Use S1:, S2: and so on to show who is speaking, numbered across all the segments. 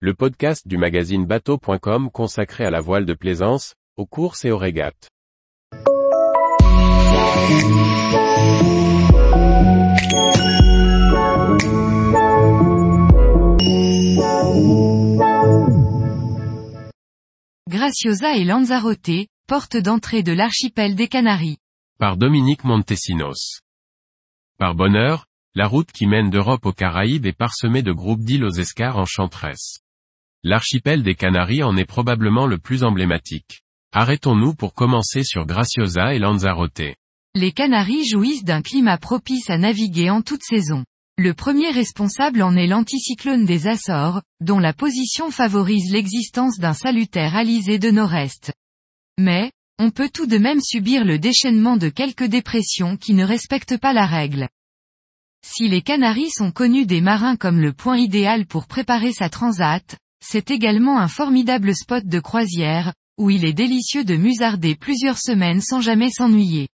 S1: le podcast du magazine bateau.com consacré à la voile de plaisance, aux courses et aux régates.
S2: Graciosa et Lanzarote, porte d'entrée de l'archipel des Canaries.
S1: Par Dominique Montesinos. Par bonheur, la route qui mène d'Europe aux Caraïbes est parsemée de groupes d'îles aux escars enchanteresses. L'archipel des Canaries en est probablement le plus emblématique. Arrêtons-nous pour commencer sur Graciosa et Lanzarote.
S2: Les Canaries jouissent d'un climat propice à naviguer en toute saison. Le premier responsable en est l'anticyclone des Açores, dont la position favorise l'existence d'un salutaire alizé de nord-est. Mais, on peut tout de même subir le déchaînement de quelques dépressions qui ne respectent pas la règle. Si les Canaries sont connus des marins comme le point idéal pour préparer sa transat, c'est également un formidable spot de croisière, où il est délicieux de musarder plusieurs semaines sans jamais s'ennuyer.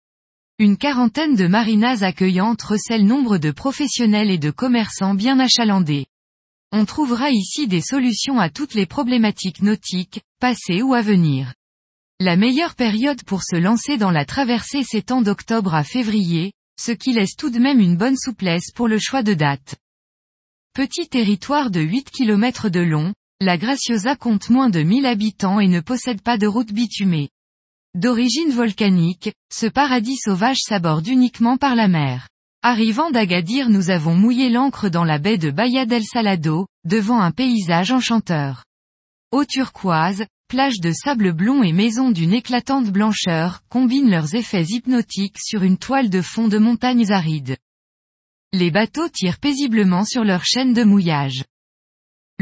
S2: Une quarantaine de marinas accueillantes recèlent nombre de professionnels et de commerçants bien achalandés. On trouvera ici des solutions à toutes les problématiques nautiques, passées ou à venir. La meilleure période pour se lancer dans la traversée s'étend d'octobre à février, ce qui laisse tout de même une bonne souplesse pour le choix de date. Petit territoire de 8 km de long, la Graciosa compte moins de 1000 habitants et ne possède pas de route bitumée. D'origine volcanique, ce paradis sauvage s'aborde uniquement par la mer. Arrivant d'Agadir nous avons mouillé l'ancre dans la baie de Bahia del Salado, devant un paysage enchanteur. Eau turquoise, plage de sable blond et maisons d'une éclatante blancheur combinent leurs effets hypnotiques sur une toile de fond de montagnes arides. Les bateaux tirent paisiblement sur leur chaîne de mouillage.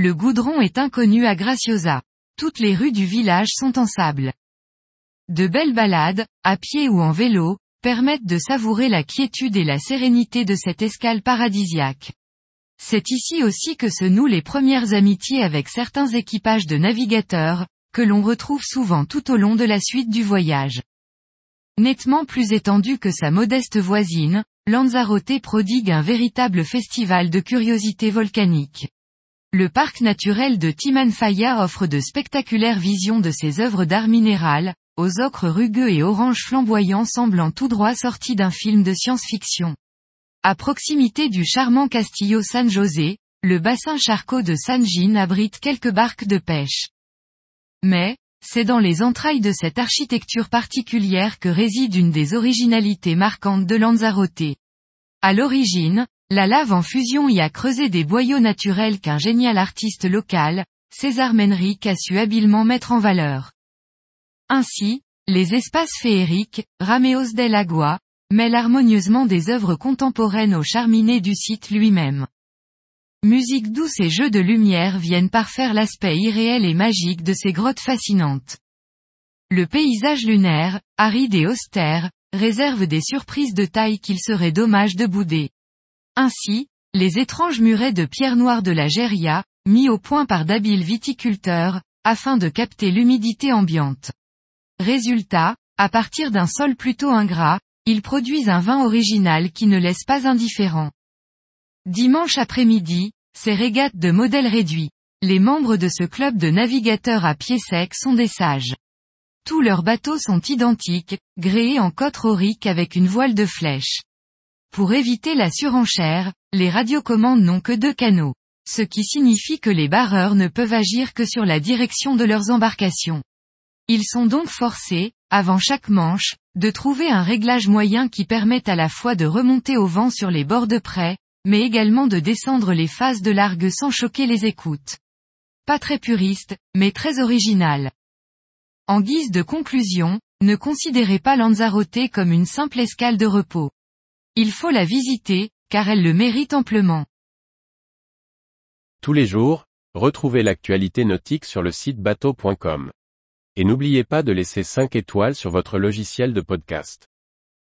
S2: Le goudron est inconnu à Graciosa. Toutes les rues du village sont en sable. De belles balades, à pied ou en vélo, permettent de savourer la quiétude et la sérénité de cette escale paradisiaque. C'est ici aussi que se nouent les premières amitiés avec certains équipages de navigateurs, que l'on retrouve souvent tout au long de la suite du voyage. Nettement plus étendu que sa modeste voisine, Lanzarote prodigue un véritable festival de curiosités volcaniques. Le parc naturel de Timanfaya offre de spectaculaires visions de ses œuvres d'art minéral, aux ocres rugueux et oranges flamboyants semblant tout droit sortis d'un film de science-fiction. À proximité du charmant Castillo San José, le bassin charcot de San Gin abrite quelques barques de pêche. Mais, c'est dans les entrailles de cette architecture particulière que réside une des originalités marquantes de Lanzarote. À l'origine, la lave en fusion y a creusé des boyaux naturels qu'un génial artiste local, César Menrique a su habilement mettre en valeur. Ainsi, les espaces féeriques, Rameos del Agua, mêlent harmonieusement des œuvres contemporaines au charminé du site lui-même. Musique douce et jeux de lumière viennent parfaire l'aspect irréel et magique de ces grottes fascinantes. Le paysage lunaire, aride et austère, réserve des surprises de taille qu'il serait dommage de bouder. Ainsi, les étranges murets de pierre noire de la Geria, mis au point par d'habiles viticulteurs, afin de capter l'humidité ambiante. Résultat, à partir d'un sol plutôt ingrat, ils produisent un vin original qui ne laisse pas indifférent. Dimanche après-midi, ces régates de modèle réduit. Les membres de ce club de navigateurs à pied sec sont des sages. Tous leurs bateaux sont identiques, gréés en côte rorique avec une voile de flèche. Pour éviter la surenchère, les radiocommandes n'ont que deux canaux. Ce qui signifie que les barreurs ne peuvent agir que sur la direction de leurs embarcations. Ils sont donc forcés, avant chaque manche, de trouver un réglage moyen qui permette à la fois de remonter au vent sur les bords de près, mais également de descendre les phases de largue sans choquer les écoutes. Pas très puriste, mais très original. En guise de conclusion, ne considérez pas Lanzarote comme une simple escale de repos. Il faut la visiter, car elle le mérite amplement.
S1: Tous les jours, retrouvez l'actualité nautique sur le site bateau.com. Et n'oubliez pas de laisser 5 étoiles sur votre logiciel de podcast.